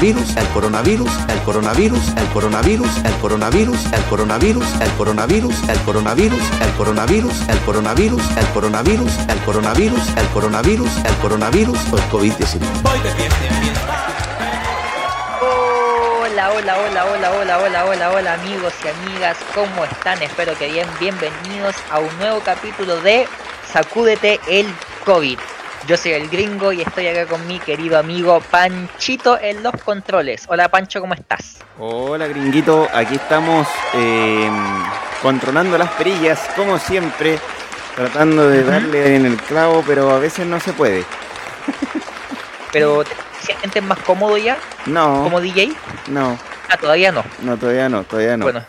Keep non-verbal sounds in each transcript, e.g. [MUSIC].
Coronavirus, el coronavirus, el coronavirus, el coronavirus, el coronavirus, el coronavirus, el coronavirus, el coronavirus, el coronavirus, el coronavirus, el coronavirus, el coronavirus, el coronavirus, el coronavirus o el COVID-19. Voy de fiesta en fiesta. Hola, hola, hola, hola, hola, hola, hola, hola amigos y amigas, ¿cómo están? Espero que bien, bienvenidos a un nuevo capítulo de Sacúdete el COVID. Yo soy el gringo y estoy acá con mi querido amigo Panchito en los controles. Hola Pancho, ¿cómo estás? Hola gringuito, aquí estamos eh, controlando las perillas, como siempre, tratando de darle en el clavo, pero a veces no se puede. [LAUGHS] Pero ¿te sientes más cómodo ya No, como DJ? no, Ah, todavía no. no, todavía no, todavía no. Bueno,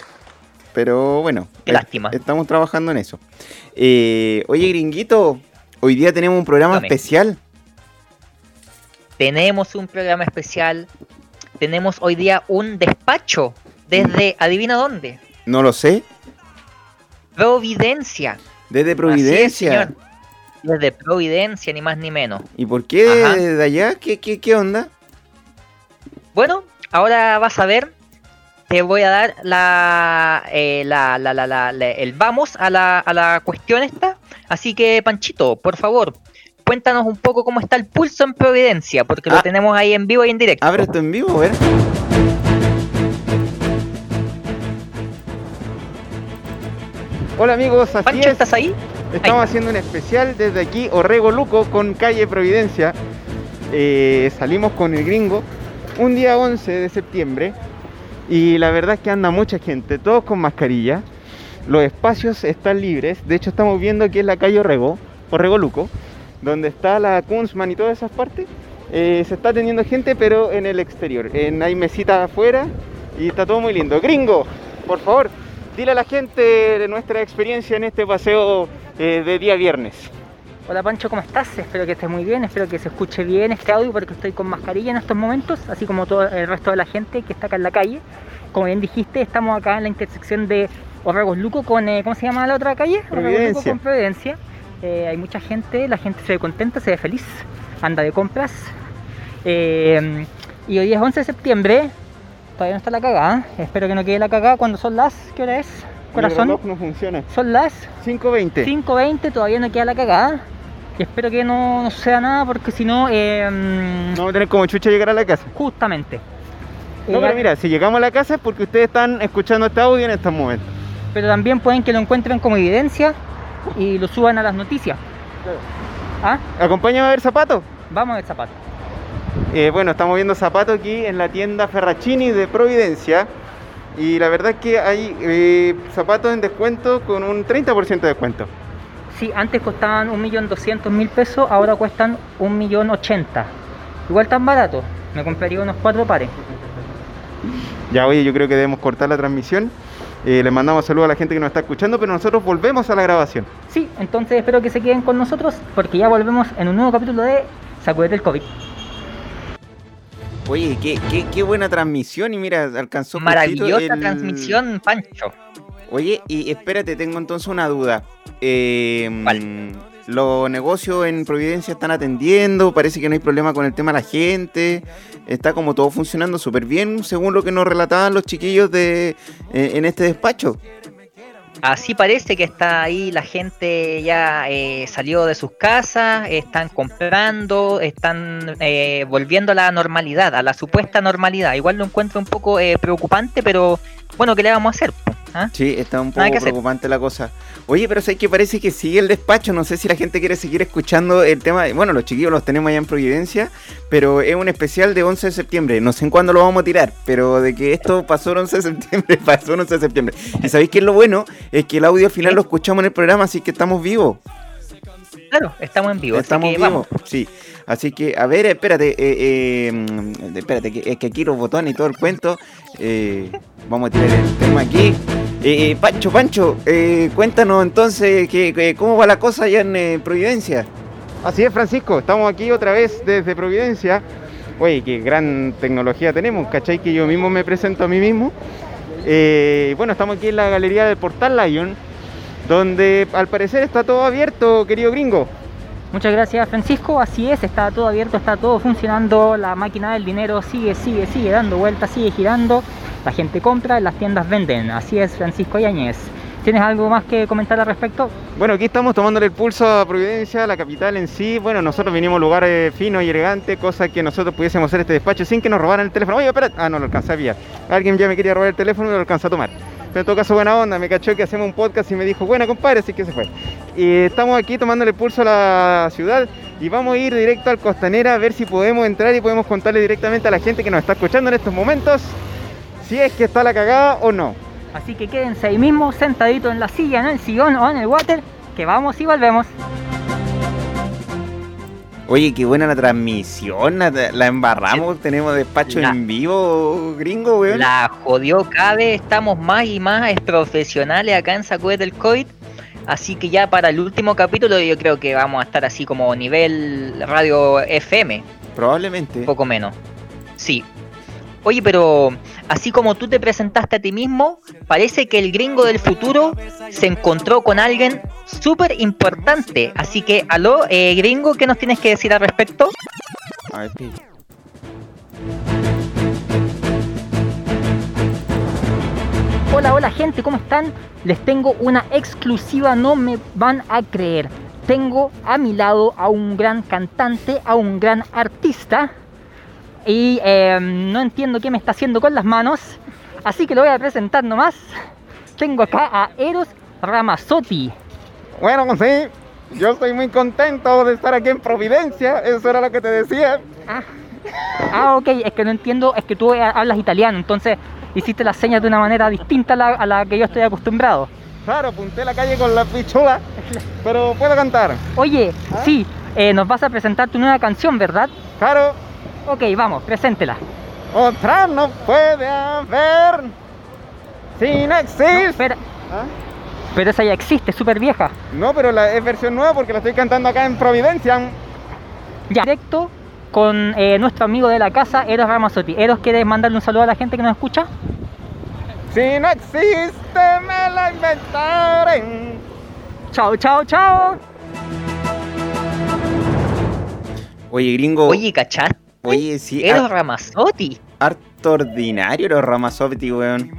Pero bueno, Qué eh, lástima. estamos trabajando en eso. Eh, oye gringuito, hoy día tenemos un programa Dame. especial. tenemos un programa especial. Tenemos hoy día un despacho desde, adivina dónde, No lo sé, Providencia. desde es, Providencia. Desde Providencia, ni más ni menos. ¿Y por qué Ajá. de allá? ¿Qué, qué, qué onda? Bueno, ahora vas a ver. Te voy a dar la, eh, la, la- la- el vamos a la, a la cuestión esta. Así que, Panchito, por favor, cuéntanos un poco cómo está el pulso en Providencia, porque lo Ah. tenemos ahí en vivo y en directo. Abre esto en vivo, a ver. Hola amigos, así Pancho, es. ¿estás ahí? Estamos haciendo un especial desde aquí, Orrego Luco, con calle Providencia. Eh, salimos con el gringo un día 11 de septiembre y la verdad es que anda mucha gente, todos con mascarilla. Los espacios están libres, de hecho estamos viendo que es la calle Orrego, Orrego Luco, donde está la Kunzman y todas esas partes. Eh, se está teniendo gente, pero en el exterior. En, hay mesitas afuera y está todo muy lindo. Gringo, por favor, dile a la gente de nuestra experiencia en este paseo eh, de día viernes. Hola Pancho, ¿cómo estás? Espero que estés muy bien, espero que se escuche bien este audio porque estoy con mascarilla en estos momentos, así como todo el resto de la gente que está acá en la calle. Como bien dijiste, estamos acá en la intersección de Orregos Luco con, eh, ¿cómo se llama la otra calle? Luco con Providencia. Eh, hay mucha gente, la gente se ve contenta, se ve feliz, anda de compras. Eh, y hoy es 11 de septiembre, todavía no está la cagada, espero que no quede la cagada cuando son las, ¿qué hora es? El Corazón, reloj no funciona. son las 5.20. 5.20 todavía no queda la cagada. Y espero que no, no sea nada porque si no, eh, mm, Vamos a tener como chucha llegar a la casa. justamente. No, pero mira, si llegamos a la casa es porque ustedes están escuchando este audio en estos momentos. Pero también pueden que lo encuentren como evidencia y lo suban a las noticias. ¿Ah? Acompáñame a ver zapatos. Vamos a ver zapatos. Eh, bueno, estamos viendo zapatos aquí en la tienda Ferracini de Providencia. Y la verdad es que hay eh, zapatos en descuento con un 30% de descuento. Sí, antes costaban 1.200.000 pesos, ahora cuestan 1.080.000. Igual tan barato. Me compraría unos cuatro pares. Ya, oye, yo creo que debemos cortar la transmisión. Eh, les mandamos saludos a la gente que nos está escuchando, pero nosotros volvemos a la grabación. Sí, entonces espero que se queden con nosotros porque ya volvemos en un nuevo capítulo de Sacudete el COVID. Oye, qué, qué, qué buena transmisión y mira, alcanzó Maravillosa el- transmisión, Pancho. Oye, y espérate, tengo entonces una duda. Eh, ¿Cuál? Los negocios en Providencia están atendiendo, parece que no hay problema con el tema de la gente, está como todo funcionando súper bien, según lo que nos relataban los chiquillos de eh, en este despacho. Así parece que está ahí, la gente ya eh, salió de sus casas, están comprando, están eh, volviendo a la normalidad, a la supuesta normalidad. Igual lo encuentro un poco eh, preocupante, pero bueno, ¿qué le vamos a hacer? ¿Ah? Sí, está un poco hacer. preocupante la cosa. Oye, pero sé que parece que sigue el despacho. No sé si la gente quiere seguir escuchando el tema. de- Bueno, los chiquillos los tenemos allá en Providencia, pero es un especial de 11 de septiembre. No sé en cuándo lo vamos a tirar, pero de que esto pasó el 11 de septiembre, [LAUGHS] pasó el 11 de septiembre. Y sabéis que es lo bueno, es que el audio al final lo escuchamos en el programa, así que estamos vivos. Claro, estamos en vivo. así Estamos que vivos, vamos. sí. Así que, a ver, espérate, eh, eh, mm, espérate, que, es que aquí los botones y todo el cuento. eh, vamos a tirar el tema aquí. Pancho, Pancho, eh, cuéntanos entonces que, que- cómo va la cosa allá en eh, Providencia. Así es, Francisco, estamos aquí otra vez desde Providencia. Oye, qué gran tecnología tenemos, ¿cachai? Que yo mismo me presento a mí mismo. Eh, bueno, estamos aquí en la galería del Portal Lion, donde al parecer está todo abierto, querido gringo. Muchas gracias Francisco, así es, está todo abierto, está todo funcionando, la máquina del dinero sigue, sigue, sigue dando vueltas, sigue girando, la gente compra, las tiendas venden, así es Francisco Yáñez. ¿Tienes algo más que comentar al respecto? Bueno, aquí estamos tomándole el pulso a Providencia, la capital en sí. Bueno, nosotros vinimos a lugares finos y elegantes, cosa que nosotros pudiésemos hacer este despacho sin que nos robaran el teléfono. Oye, espera, ah, no lo alcancé a pillar. Alguien ya me quería robar el teléfono y lo alcanzó a tomar. Pero en todo caso, buena onda, me cachó que hacemos un podcast y me dijo, buena compadre, así que se fue. Y estamos aquí tomándole pulso a la ciudad y vamos a ir directo al Costanera a ver si podemos entrar y podemos contarle directamente a la gente que nos está escuchando en estos momentos si es que está la cagada o no. Así que quédense ahí mismo, sentaditos en la silla, en el sillón o en el water, que vamos y volvemos. Oye, qué buena la transmisión, la, la embarramos, tenemos despacho La- en vivo, gringo, weón. La jodió cabe, estamos más y más profesionales acá en Sacude del COVID. Así que ya para el último capítulo yo creo que vamos a estar así como nivel radio FM, Probablemente. un poco menos. Sí. Oye, pero así como tú te presentaste a ti mismo, parece que el gringo del futuro se encontró con alguien súper importante. Así que, aló, eh, gringo, ¿qué nos tienes que decir al respecto? Hola, hola gente, ¿cómo están? Les tengo una exclusiva, no me van a creer. Tengo a mi lado a un gran cantante, a un gran artista. Y eh, no entiendo qué me está haciendo con las manos. Así que lo voy a presentar nomás. Tengo acá a Eros Ramazzotti. Bueno, pues sí, yo estoy muy contento de estar aquí en Providencia, eso era lo que te decía. Ah, ah, ok, es que no entiendo, es que tú eh, hablas italiano, entonces hiciste las señas de una manera distinta a la, a la que yo estoy acostumbrado. Claro, apunté la calle con la pichula, pero puedo cantar. Oye, sí, eh, nos vas a presentar tu nueva canción, ¿verdad? Claro, Ok, vamos, preséntela. otra no puede haber si no existe. Espera, ¿Ah? pero esa ya existe, súper vieja. No, pero la, es versión nueva porque la estoy cantando acá en Providencia. Ya, directo con eh, nuestro amigo de la casa, Eros Ramazzotti. Eros, ¿quieres mandarle un saludo a la gente que nos escucha? Si no existe, me la inventaré. Chao, chao, chao. Oye, gringo. Oye, ¿cachaste? Oye, sí, Eros Ramazzotti. harto ordinario los Ramazotti, weón.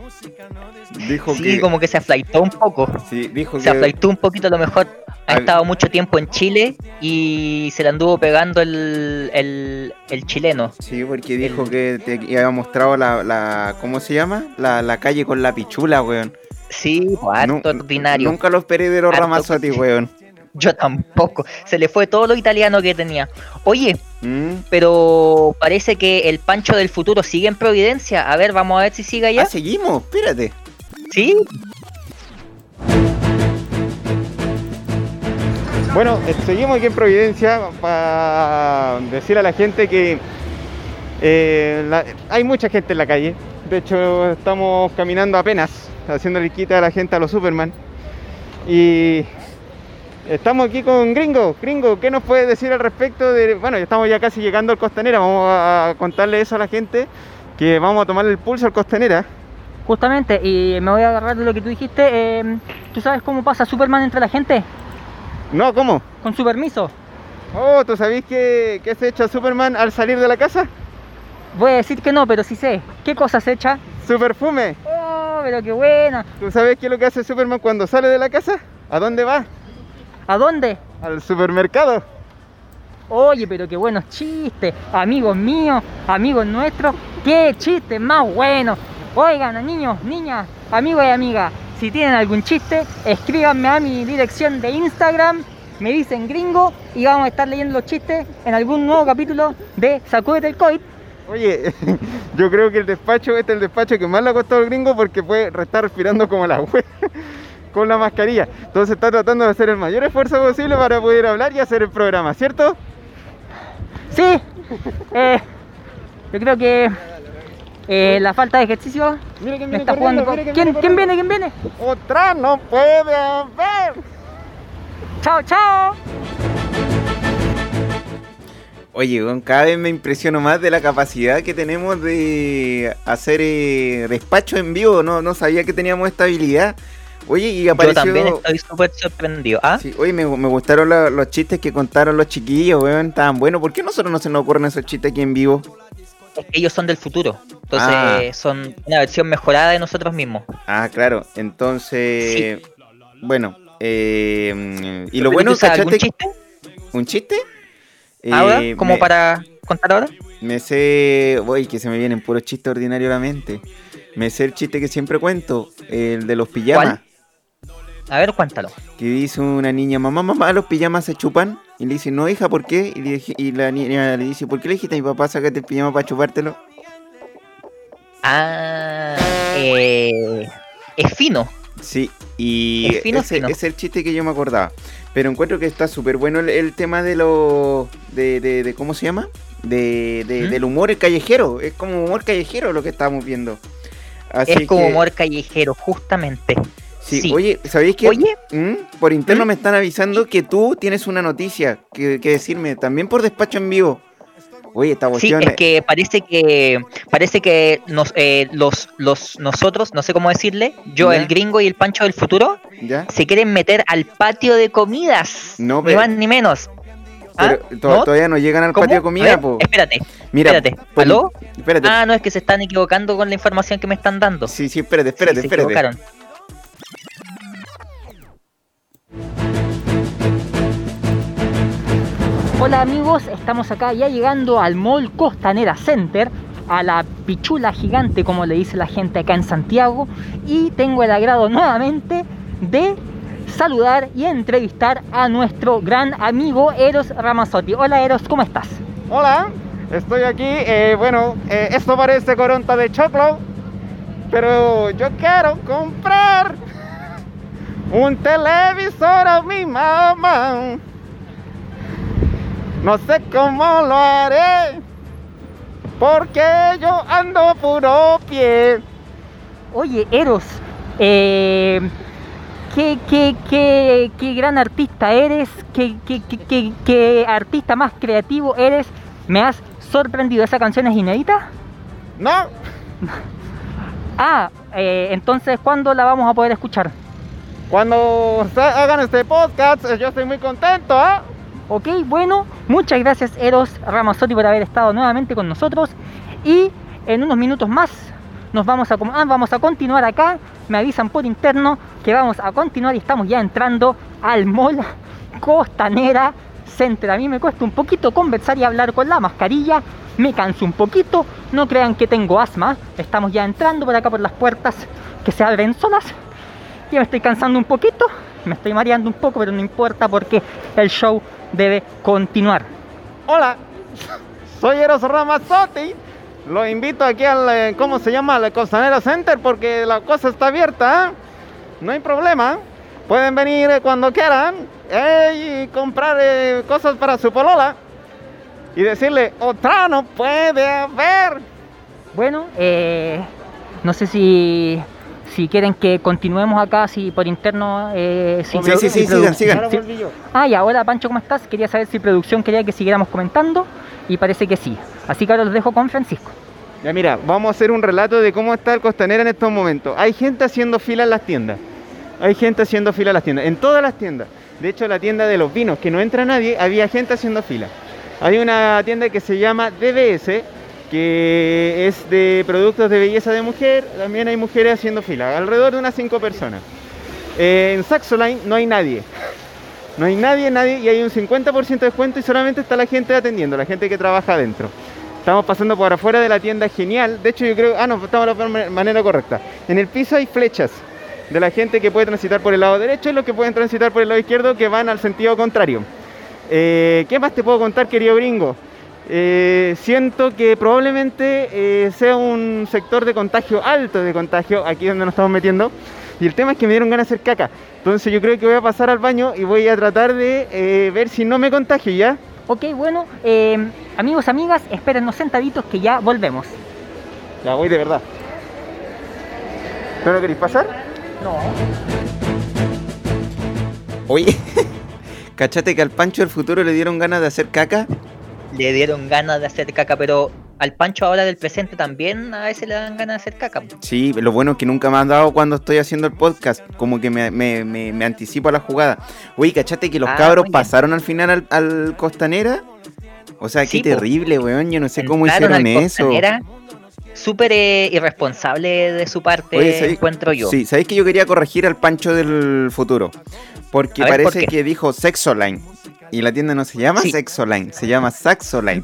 Dijo Sí, que. como que se aflaitó un poco. Sí, dijo Se que. aflaitó un poquito a lo mejor. Ha Al- estado mucho tiempo en Chile y se le anduvo pegando el, el, el chileno. Sí, porque dijo que te había mostrado la, la ¿cómo se llama? La, la calle con la pichula, weón. Sí, pues, harto ordinario. Nunca lo esperé de los Ramazzotti, weón. Yo tampoco. Se le fue todo lo italiano que tenía. Oye, ¿Mm? pero parece que el Pancho del futuro sigue en Providencia. A ver, vamos a ver si sigue allá. Ah, seguimos, espérate. Sí. Bueno, eh, seguimos aquí en Providencia para decir a la gente que eh, la- hay mucha gente en la calle. De hecho, estamos caminando apenas, haciéndole quita a la gente a los Superman. Y estamos aquí con Gringo. Gringo, ¿qué nos puede decir al respecto de... Bueno, ya estamos ya casi llegando al Costanera, vamos a contarle eso a la gente, que vamos a tomarle el pulso al Costanera. Justamente, y me voy a agarrar de lo que tú dijiste. eh, ¿Tú sabes cómo pasa Superman entre la gente? No, ¿cómo? Con su permiso. Oh, ¿tú sabés qué, qué se echa Superman al salir de la casa? Voy a decir que no, pero sí sé. ¿Qué cosa se echa? Su perfume. Oh, pero qué buena. ¿Tú sabes qué es lo que hace Superman cuando sale de la casa? ¿A dónde va? ¿A dónde? Al supermercado. Oye, pero qué buenos chistes. Amigos míos, amigos nuestros. Qué chistes más buenos. Oigan, niños, niñas, amigos y amigas. Si tienen algún chiste, escríbanme a mi dirección de Instagram. Me dicen gringo y vamos a estar leyendo los chistes en algún nuevo capítulo de Sacúdete el COVID. Oye, [LAUGHS] yo creo que el despacho, este es el despacho que más le ha costado al gringo porque puede estar respirando como la wea. Con la mascarilla. Entonces está tratando de hacer el mayor esfuerzo posible para poder hablar y hacer el programa, ¿cierto? Sí, [LAUGHS] eh, yo creo que eh, la falta de ejercicio Mira quién me viene está jugando. mira ¿Quién, viene ¿Quién viene? ¿Quién viene? Otra no puede haber. Chao, chao. Oye, cada vez me impresiono más de la capacidad que tenemos de hacer eh, despacho en vivo. No, no sabía que teníamos esta habilidad. Oye, y Yo apareció. también estoy súper sorprendido. ¿Ah? Sí, oye, me, me gustaron la- los chistes que contaron los chiquillos, weón. Estaban buenos. ¿Por qué a nosotros no se nos ocurren esos chistes aquí en vivo? Es que ellos son del futuro. Entonces Ah. son una versión mejorada de nosotros mismos. Ah, claro. Entonces, bueno. eh, y lo ¿Tú bueno, ¿cachaste? chiste ¿Un chiste? ahora? Eh, ¿Como me- para contar ahora? Me sé. Uy, que se me vienen puros chistes ordinarios a la mente. Me sé el chiste que siempre cuento, el de los pijamas. A ver, cuéntalo. Que dice una niña, mamá, mamá, los pijamas se chupan. Y le dice, no, hija, ¿por qué? Y, le dije- y la niña le dice, ¿por qué le dijiste a mi papá, sácate el pijama para chupártelo? Ah, eh, es fino. Sí, y Es fino, ese fino. es el chiste que yo me acordaba. Pero encuentro que está súper bueno el, el tema de lo. De, de, de- ¿Cómo se llama? De, de- ¿Mm? Del humor callejero. Es como humor callejero lo que estamos viendo. Así es como que- humor callejero, justamente. Sí, sí. oye, ¿sabéis que Oye, ¿Mm? por interno ¿Mm? me están avisando que tú tienes una noticia que, que decirme, también por despacho en vivo? Oye, esta Sí, es que parece que parece que nos, eh, los, los nosotros, no sé cómo decirle, yo Ya. el gringo y el Pancho del futuro, ¿Ya? se quieren meter al patio de comidas. No, ni pero- más ni menos. ¿Ah? Pero to- ¿No? todavía no llegan al ¿Cómo? patio de comida, po. Espérate, Mira, espérate. ¿Aló? Espérate. Ah, no, es que se están equivocando con la información que me están dando. Sí, sí, espérate, Sí, espérate, se espérate. equivocaron. Hola amigos, estamos acá ya llegando al Mall Costanera Center, a la pichula gigante como le dice la gente acá en Santiago y tengo el agrado nuevamente de saludar y entrevistar a nuestro gran amigo Eros Ramazzotti. Hola Eros, ¿cómo estás? Hola, estoy aquí. eh, bueno, eh, esto parece coronta de choclo, pero yo quiero comprar un televisor a mi mamá. No sé cómo lo haré, porque yo ando puro pie. Oye Eros, eh, ¿qué, qué, qué, qué gran artista eres, qué, qué, qué, qué- qué artista más creativo eres, me has sorprendido, ¿esa canción es inédita? No, [LAUGHS] Ah, eh, entonces, ¿cuándo la vamos a poder escuchar? cuando hagan este podcast, eh, yo estoy muy contento, ¿ah? Ok, bueno, muchas gracias Eros Ramazzotti por haber estado nuevamente con nosotros. Y en unos minutos más nos vamos a, ah, vamos a continuar acá, me avisan por interno que vamos a continuar y estamos ya entrando al mall Costanera Center. A mí me cuesta un poquito conversar y hablar con la mascarilla, me canso un poquito, no crean que tengo asma, estamos ya entrando por acá por las puertas que se abren solas. Ya me estoy cansando un poquito, me estoy mareando un poco, pero no importa porque el show debe continuar. Hola, soy Eros Ramazzotti. Lo invito aquí al, eh, ¿cómo se llama? Al Costanera Center porque la cosa está abierta. ¿eh? No hay problema. Pueden venir eh, cuando quieran eh, y comprar eh, cosas para su polola. Y decirle, otra no puede haber. Bueno, eh, no sé si, si quieren que continuemos acá, si por interno... eh, si Sí, sí, sí, si sigan, sigan. Ah, y ahora Pancho, ¿cómo estás? Quería saber si producción quería que siguiéramos comentando y parece que sí. Así que ahora los dejo con Francisco. Ya mira, vamos a hacer un relato de cómo está el Costanera en estos momentos. Hay gente haciendo fila en las tiendas. Hay gente haciendo fila en las tiendas. En todas las tiendas. De hecho, la tienda de los vinos, que no entra nadie, había gente haciendo fila. Hay una tienda que se llama DBS, que es de productos de belleza de mujer. También hay mujeres haciendo fila. Alrededor de unas 5 personas. Eh, en Saxoline no hay nadie. No hay nadie, nadie, y hay un 50% de descuento y solamente está la gente atendiendo, la gente que trabaja adentro. Estamos pasando por afuera de la tienda genial. De hecho, yo creo. Ah, no, estamos de la manera correcta. En el piso hay flechas de la gente que puede transitar por el lado derecho y los que pueden transitar por el lado izquierdo que van al sentido contrario. Eh, ¿Qué más te puedo contar, querido gringo? Eh, siento que probablemente eh, sea un sector de contagio alto de contagio aquí donde nos estamos metiendo. Y el tema es que me dieron ganas de hacer caca. Entonces yo creo que voy a pasar al baño y voy a tratar de eh, ver si no me contagio ya. Ok, bueno, eh, amigos, amigas, espérennos sentaditos que ya volvemos. Ya voy de verdad. ¿No lo queréis pasar? No. Oye, [LAUGHS] ¿cachate que al Pancho del futuro le dieron ganas de hacer caca? Le dieron ganas de hacer caca, pero al Pancho ahora del presente también a veces le dan ganas de hacer caca. Sí, lo bueno es que nunca me han dado cuando estoy haciendo el podcast, como que me, me- me- me anticipo a la jugada. Oye, ¿cachate que los Ah, cabros pasaron al final al, al Costanera? O sea, Sí, qué terrible, weón, yo no sé cómo hicieron al eso. Costanera, Súper eh, irresponsable de su parte, Oye, ¿sabéis- encuentro yo. Sí, sabéis que yo quería corregir al Pancho del futuro. Porque A ver, ¿por parece que dijo Sexoline. Y la tienda no se llama Sí. Sexoline, se llama Saxoline.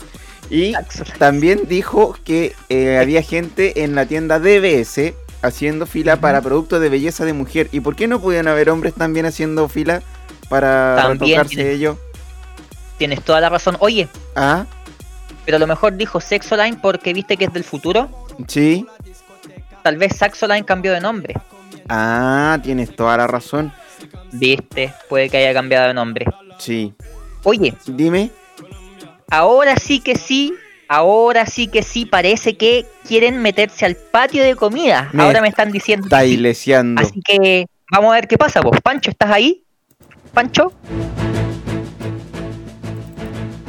Y Saxoline. también dijo que eh, había gente en la tienda DBS haciendo fila para productos de belleza de mujer. ¿Y por qué no podían haber hombres también haciendo fila para También retocarse tiene- ellos? Tienes toda la razón. Oye, Ah, pero a lo mejor dijo Sexoline porque viste que es del futuro. sí. Tal vez Saxoline cambió de nombre. Ah, tienes toda la razón. Viste, puede que haya cambiado de nombre. Sí. Oye, Dime. ahora sí que sí, ahora sí que sí, parece que quieren meterse al patio de comida. Me ahora me están diciendo. Está. Así que vamos a ver qué pasa, vos. Pancho, ¿estás ahí? Pancho,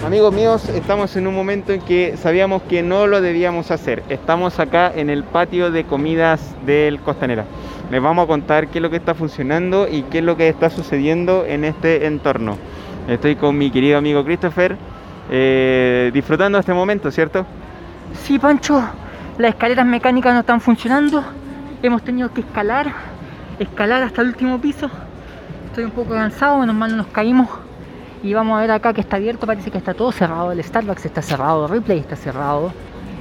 Amigos míos, estamos en un momento en que sabíamos que no lo debíamos hacer. Estamos acá en el patio de comidas del Costanera. Les vamos a contar qué es lo que está funcionando y qué es lo que está sucediendo en este entorno. Estoy con mi querido amigo Christopher, eh, disfrutando este momento, ¿cierto? Sí, Pancho, las escaleras mecánicas no están funcionando. Hemos tenido que escalar, escalar hasta el último piso. Estoy un poco cansado, menos mal no nos caímos. Y vamos a ver acá que está abierto, parece que está todo cerrado. El Starbucks está cerrado, Ripley está cerrado.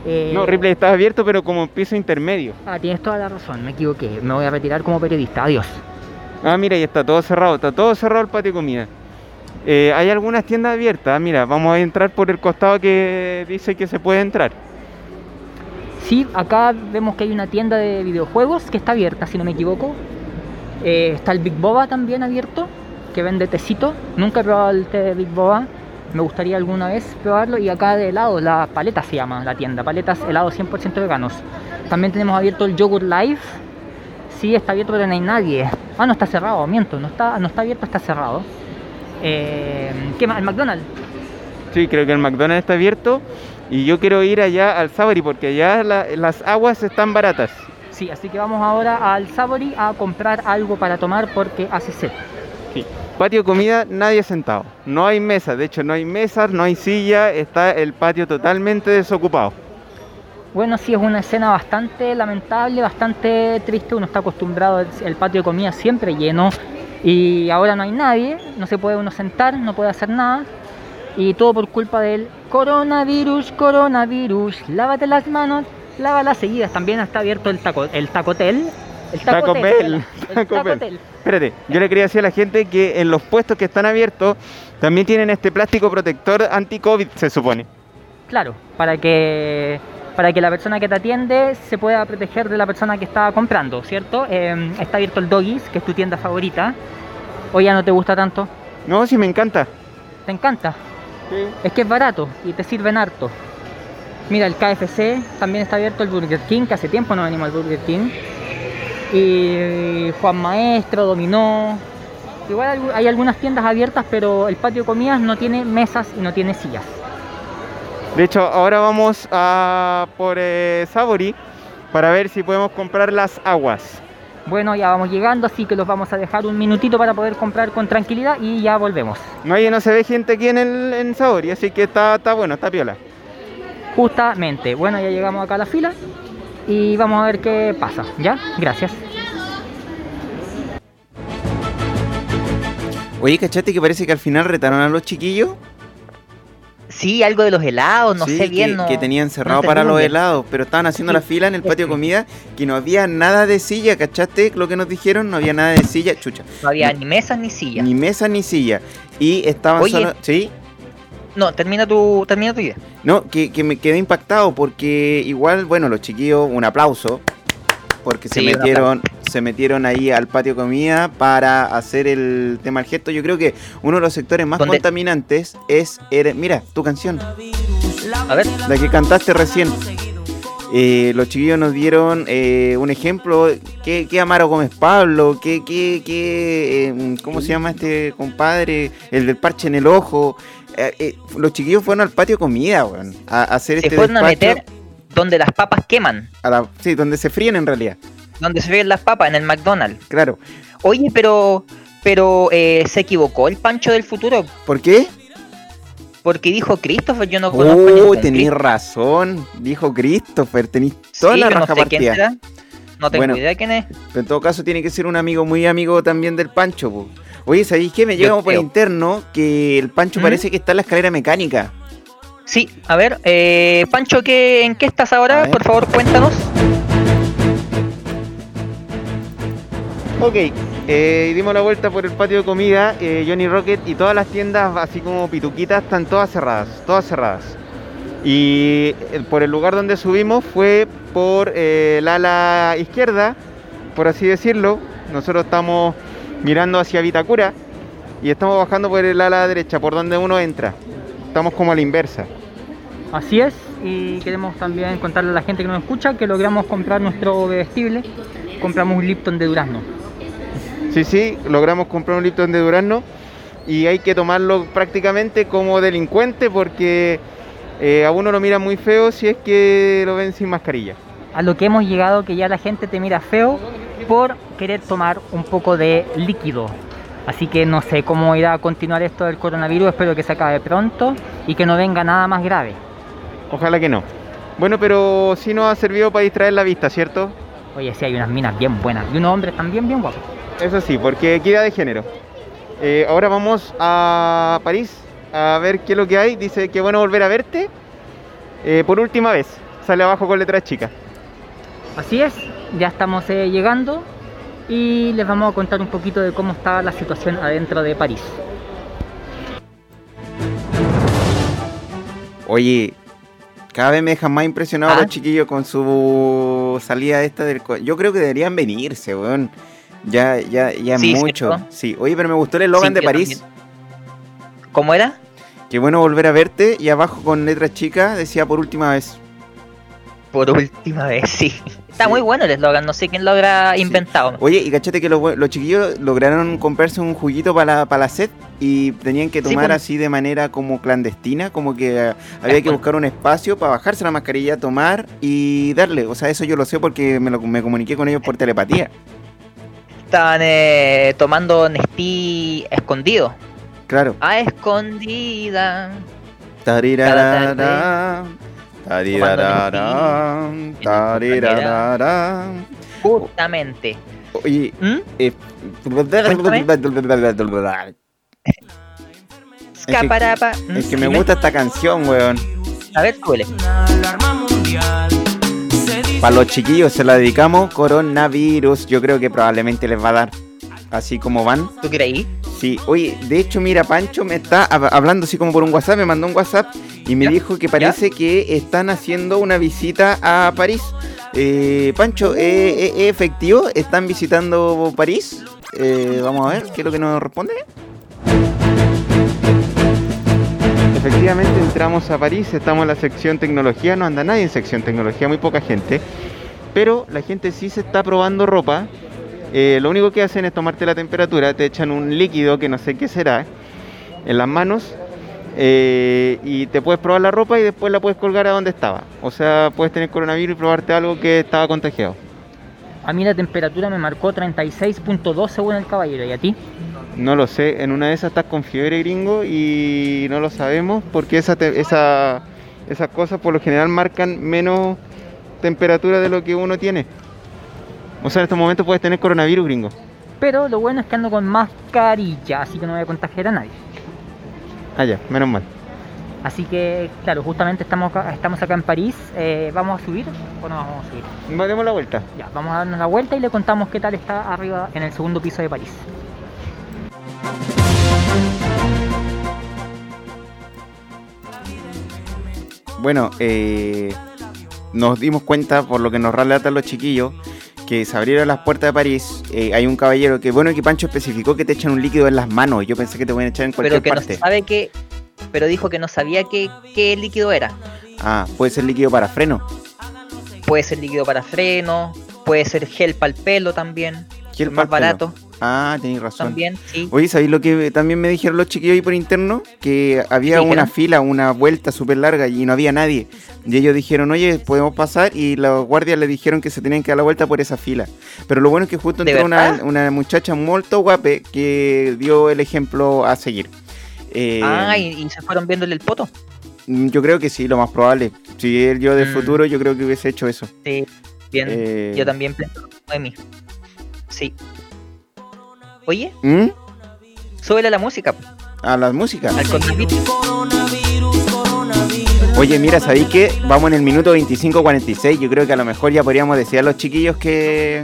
Eh, No, Ripley está abierto, pero como piso intermedio. Ah, tienes toda la razón, me equivoqué. Me voy a retirar como periodista. Adiós. Ah, mira, y está todo cerrado, está todo cerrado el patio de comida. Eh, hay algunas tiendas abiertas, mira, vamos a entrar por el costado que dice que se puede entrar. Sí, acá vemos que hay una tienda de videojuegos que está abierta, si no me equivoco. Eh, está el Big Boba también abierto, que vende tecito. Nunca he probado el té de Big Boba. Me gustaría alguna vez probarlo. Y acá de helado, la paleta se llama la tienda. Paletas helados 100% veganos. También tenemos abierto el Yogurt Live. Sí, está abierto, pero no hay nadie. Ah, no está cerrado, miento. No está, no está abierto, está cerrado. Eh, ¿Qué más? El McDonald's. Sí, creo que el McDonald's está abierto y yo quiero ir allá al Sabori porque allá la- las aguas están baratas. Sí, así que vamos ahora al Sabori a comprar algo para tomar porque hace sed. Sí. Patio de comida, nadie sentado. No hay mesas, de hecho no hay mesas, no hay silla, está el patio totalmente desocupado. Bueno, sí, es una escena bastante lamentable, bastante triste. Uno está acostumbrado, al- patio de comida siempre lleno y ahora no hay nadie, no se puede uno sentar, no puede hacer nada. Y todo por culpa del coronavirus, coronavirus. Lávate las manos, lávalas seguidas. También está abierto el taco, el tacotel. El Taco Bell, [LAUGHS] Taco Bell. tacotel. Espérate, yo le quería decir a la gente que en los puestos que están abiertos también tienen este plástico protector anti-COVID, se supone. Claro, para que para que la persona que te atiende se pueda proteger de la persona que está comprando, ¿cierto? Eh, está abierto el Doggies, que es tu tienda favorita. O ya no te gusta tanto, No, sí me encanta. te encanta. Es que es barato y te sirven harto. Mira, el KFC también está abierto, el Burger King, que hace tiempo no venimos al Burger King. Y Juan Maestro, Dominó. Igual hay- hay algunas tiendas abiertas, pero el patio de comidas no tiene mesas y no tiene sillas. De hecho, ahora vamos a por eh, Sabori para ver si podemos comprar las aguas. Bueno, ya vamos llegando, así que los vamos a dejar un minutito para poder comprar con tranquilidad y ya volvemos. No, hay, no se ve gente aquí en el en Sabori, así que está, está bueno, está piola. Justamente, bueno, ya llegamos acá a la fila y vamos a ver qué pasa, ¿ya? Gracias. Oye, ¿cachate que parece que al final retaron a los chiquillos? Sí, algo de los helados, no Sí, sé bien. que, no, que tenían cerrado no para los bien. helados, pero estaban haciendo Sí. la [LAUGHS] fila en el patio de comida, que no había nada de silla, ¿cachaste lo que nos dijeron? No había nada de silla, chucha, No había No. ni mesas ni sillas. ni mesa ni silla. Y estaban Oye. solo... ¿Sí? No, termina tu, termina tu idea. No, que, que me quedé impactado porque igual, bueno, los chiquillos, un aplauso, porque se Sí, metieron, se metieron ahí al patio comida para hacer el tema del gesto. Yo creo que uno de los sectores más ¿Dónde? contaminantes es, era- mira, tu canción, A ver, la que cantaste recién. Eh, los chiquillos nos dieron eh, un ejemplo. ¿Qué, qué Amaro Gómez Pablo? ¿Qué, qué, qué, eh, ¿Cómo se llama este compadre? El del parche en el ojo. Los chiquillos fueron al patio comida, weón, a, a hacer se este fueron a meter donde las papas queman. a la- sí, donde se fríen en realidad. Donde se fríen las papas, en el McDonald's. Claro. Oye, pero. Pero eh, se equivocó el Pancho del futuro. ¿Por qué? Porque dijo Christopher, yo no conozco Oh, Christopher. razón. Dijo Christopher, tenéis toda Sí, la no raja quién partida. No tengo Bueno. idea quién es. Pero en todo caso tiene que ser un amigo muy amigo también del Pancho. po. Oye, ¿sabéis qué? Me Yo llega por interno que el Pancho ¿Mm? parece que está en la escalera mecánica. Sí, a ver, eh, Pancho, ¿qué, ¿en qué estás ahora? Por favor, cuéntanos. Ok, eh, dimos la vuelta por el patio de comida, eh, Johnny Rocket y todas las tiendas, así como pituquitas, están todas cerradas, todas cerradas. Y eh, por el lugar donde subimos fue por eh, el ala izquierda, por así decirlo. Nosotros estamos mirando hacia Vitacura y estamos bajando por el ala derecha, por donde uno entra. Estamos como a la inversa. Así es, y queremos también contarle a la gente que nos escucha que logramos comprar nuestro bebestible. Compramos un Lipton de durazno. Sí, sí, logramos comprar un Lipton de Durazno y hay que tomarlo prácticamente como delincuente porque eh, a uno lo mira muy feo si es que lo ven sin mascarilla. A lo que hemos llegado que ya la gente te mira feo por querer tomar un poco de líquido. Así que no sé cómo irá a continuar esto del coronavirus, espero que se acabe pronto y que no venga nada más grave. Ojalá que no. Bueno, pero sí nos ha servido para distraer la vista, ¿cierto? Oye, sí hay unas minas bien buenas y unos hombres también bien guapos. Eso sí, porque equidad de género. Eh, ahora vamos a París a ver qué es lo que hay. Dice que bueno volver a verte eh, por última vez. Sale abajo con letras chicas. Así es, ya estamos eh, llegando y les vamos a contar un poquito de cómo está la situación adentro de París. Oye, cada vez me dejan más impresionado Ah. los chiquillos con su salida esta del... Yo creo que deberían venirse, weón. Ya, ya, ya es Sí, mucho. ¿cierto? Sí, oye, pero me gustó el eslogan Sí, de París. también. ¿Cómo era? Qué bueno volver a verte. Y abajo con letras chicas decía por última vez. Por última vez, [LAUGHS] sí. Está Sí. muy bueno el eslogan, no sé quién lo habrá inventado. Oye, y cachate que los, los chiquillos lograron comprarse un juguito para la, para la sed y tenían que tomar pues. así de manera como clandestina, como que eh, había que buscar un espacio para bajarse la mascarilla, tomar y darle. O sea, eso yo lo sé porque me, lo, me comuniqué con ellos por telepatía. Estaban eh, tomando Nestí escondido. Claro. A escondida. Tarirarara, tarirarara, en tu tarirarara. Justamente. Oye, ¿Mm? eh, Escaparapa. es que me gusta esta canción, weón. A ver, súbele. alarma mundial. Para los chiquillos se la dedicamos coronavirus. Yo creo que probablemente les va a dar. Así como van. ¿Tú creí? Sí, oye, de hecho, mira, Pancho me está hab- hablando así como por un WhatsApp, me mandó un WhatsApp y me ¿Ya? dijo que parece que están haciendo una visita a París. Eh, Pancho, ¿es es- es efectivo? ¿Están visitando París? Eh, vamos a ver, ¿qué es lo que nos responde? Efectivamente entramos a París, estamos en la sección tecnología, no anda nadie en sección tecnología, muy poca gente, pero la gente sí se está probando ropa. Eh, lo único que hacen es tomarte la temperatura, te echan un líquido que no sé qué será en las manos eh, y te puedes probar la ropa y después la puedes colgar a donde estaba. O sea, puedes tener coronavirus y probarte algo que estaba contagiado. A mí la temperatura me marcó 36.2 según el caballero, ¿y a ti? No lo sé, en una de esas estás con fiebre gringo y no lo sabemos porque esa te- esa- esas cosas por lo general marcan menos temperatura de lo que uno tiene. O sea, en estos momentos puedes tener coronavirus gringo. Pero lo bueno es que ando con mascarilla, así que no voy a contagiar a nadie. Ah, ya, menos mal. Así que, claro, justamente estamos acá, estamos acá en París. eh, ¿Vamos a subir o no vamos a subir? Demos la vuelta. Ya, vamos a darnos la vuelta y le contamos qué tal está arriba en el segundo piso de París. Bueno, eh, nos dimos cuenta, por lo que nos relatan los chiquillos, que se abrieron las puertas de París, eh, hay un caballero que, bueno, que Pancho especificó que te echan un líquido en las manos. Yo pensé que te pueden echar en cualquier Pero que parte. no sabe que. Pero dijo que no sabía qué, qué líquido era. Ah, puede ser líquido para freno. Puede ser líquido para freno, puede ser gel para el pelo también. Gel más pelo. Ah, tenéis razón. también, sí. Oye, ¿sabéis lo que también me dijeron los chiquillos ahí por interno? Que había ¿Qué una fila, una vuelta súper larga y no había nadie. Y ellos dijeron, oye, podemos pasar. Y los guardias le dijeron que se tenían que dar la vuelta por esa fila. Pero lo bueno es que justo ¿De entró una, una muchacha muy guape que dio el ejemplo a seguir. Eh, Ah, y, y se fueron viéndole el poto. mm, Yo creo que sí, lo más probable. Si él yo del Mm. futuro, yo creo que hubiese hecho eso. Sí, bien. Eh, Yo también pienso de mí. Sí. Oye, ¿Mm? súbele la música. A la música. Al coronavirus. Oye, mira, ¿sabéis qué? Vamos en el minuto 25-46. Yo creo que a lo mejor ya podríamos decir a los chiquillos que.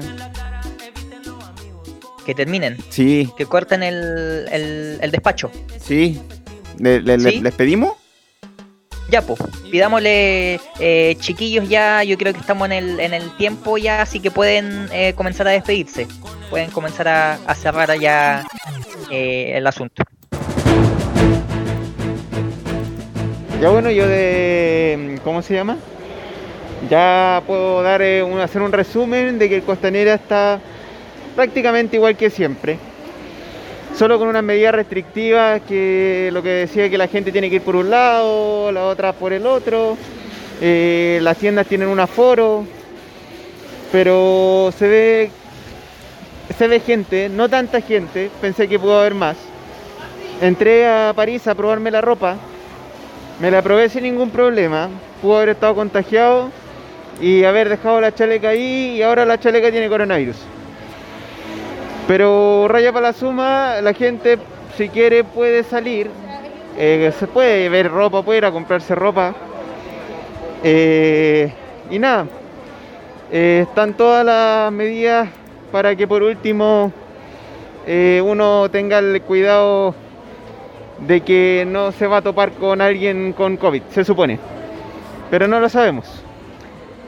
Que terminen. Sí, Que corten el, el, el despacho. sí. ¿Le- le- le- ¿Sí? ¿Les pedimos? Ya, pues. Pidámosle, eh, chiquillos, ya. Yo creo que estamos en el, en el tiempo ya, así que pueden eh, comenzar a despedirse. Pueden comenzar a, cerrar ya eh, el asunto. Ya bueno, yo de... ¿Cómo se llama? Ya puedo dar un- hacer un resumen de que el Costanera está prácticamente igual que siempre. Solo con unas medidas restrictivas que lo que decía que la gente tiene que ir por un lado, la otra por el otro. Eh, las tiendas tienen un aforo, pero se ve se ve gente, no tanta gente, pensé que pudo haber más. Entré a París a probarme la ropa me la probé sin ningún problema. Pudo haber estado contagiado y haber dejado la chaleca ahí y ahora la chaleca tiene coronavirus. Pero raya para la suma, la gente si quiere puede salir. eh, se puede ver ropa, puede ir a comprarse ropa. Eh, y nada, eh, están todas las medidas para que por último uno tenga el cuidado de que no se va a topar con alguien con COVID, se supone. Pero no lo sabemos.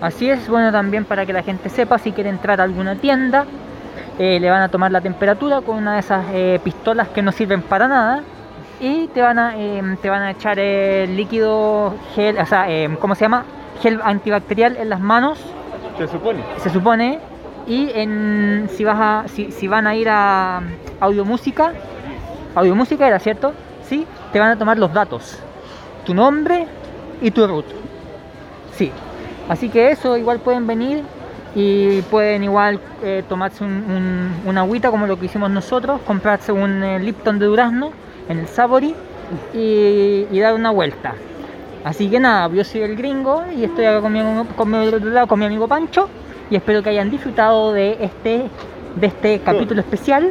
Así es, bueno también para que la gente sepa si quiere entrar a alguna tienda, eh, le van a tomar la temperatura con una de esas eh, pistolas que no sirven para nada y te van a, eh, te van a echar el líquido gel, o sea, ¿cómo se llama? Gel antibacterial en las manos, Se supone. se supone, y en, si, vas a, si, si van a ir a audiomúsica, audiomúsica era cierto, sí, te van a tomar los datos, tu nombre y tu root. Sí, así que eso igual pueden venir y pueden igual eh, tomarse un, un- una agüita como lo que hicimos nosotros, comprarse un eh, Lipton de durazno en el Sabori y, y dar una vuelta. Así que nada, yo soy el gringo y estoy acá con mi, con mi- con mi amigo Pancho y espero que hayan disfrutado de este, de este capítulo especial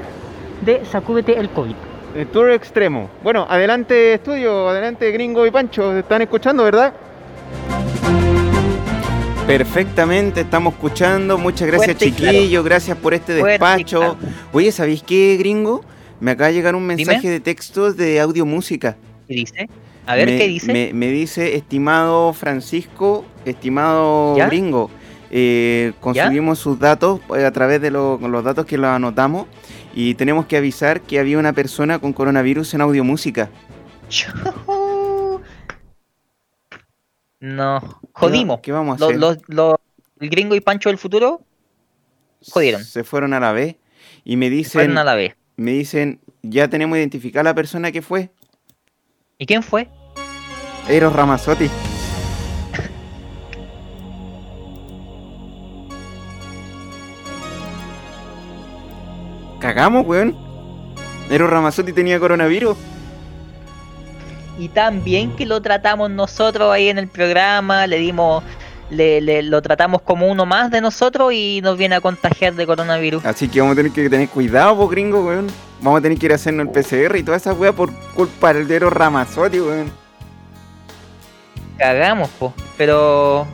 de Sacúdete el COVID. El tour extremo. Bueno, adelante estudio, adelante gringo y Pancho, ¿se están escuchando, ¿verdad? Perfectamente, estamos escuchando. Muchas gracias, Fuerte claro. chiquillos. Gracias por este Fuerte despacho. claro. Oye, ¿sabéis qué, gringo? Me acaba de llegar un Dime. mensaje de texto de audio música. ¿Qué dice? A ver me, qué dice. Me, me dice, estimado Francisco, estimado ¿Ya? gringo, eh, conseguimos sus datos eh, a través de lo- los datos que los anotamos y tenemos que avisar que había una persona con coronavirus en audio música. [LAUGHS] No, jodimos. ¿Qué vamos a hacer? los- los- el gringo y Pancho del futuro jodieron. Se fueron a la vez y me dicen, fueron a la vez. me dicen, ya tenemos identificada la persona que fue. ¿Y quién fue? Eros Ramazzotti. [LAUGHS] Cagamos, weón. Eros Ramazzotti tenía coronavirus. Y también que lo tratamos nosotros ahí en el programa, le dimos, le, le- lo tratamos como uno más de nosotros y nos viene a contagiar de coronavirus. Así que vamos a tener que tener cuidado, po, gringo, weón. Vamos a tener que ir a hacernos el PCR y toda esa weá por culpa del Eros Ramazzotti, weón. Cagamos, po. Pero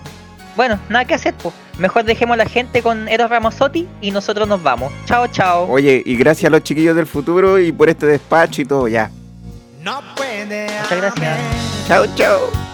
bueno, nada que hacer, po. Mejor dejemos a la gente con Eros Ramazzotti y nosotros nos vamos. Chao, chao. Oye, y gracias a los chiquillos del futuro y por este despacho y todo, ya. No puede Muchas gracias. Chao, chao.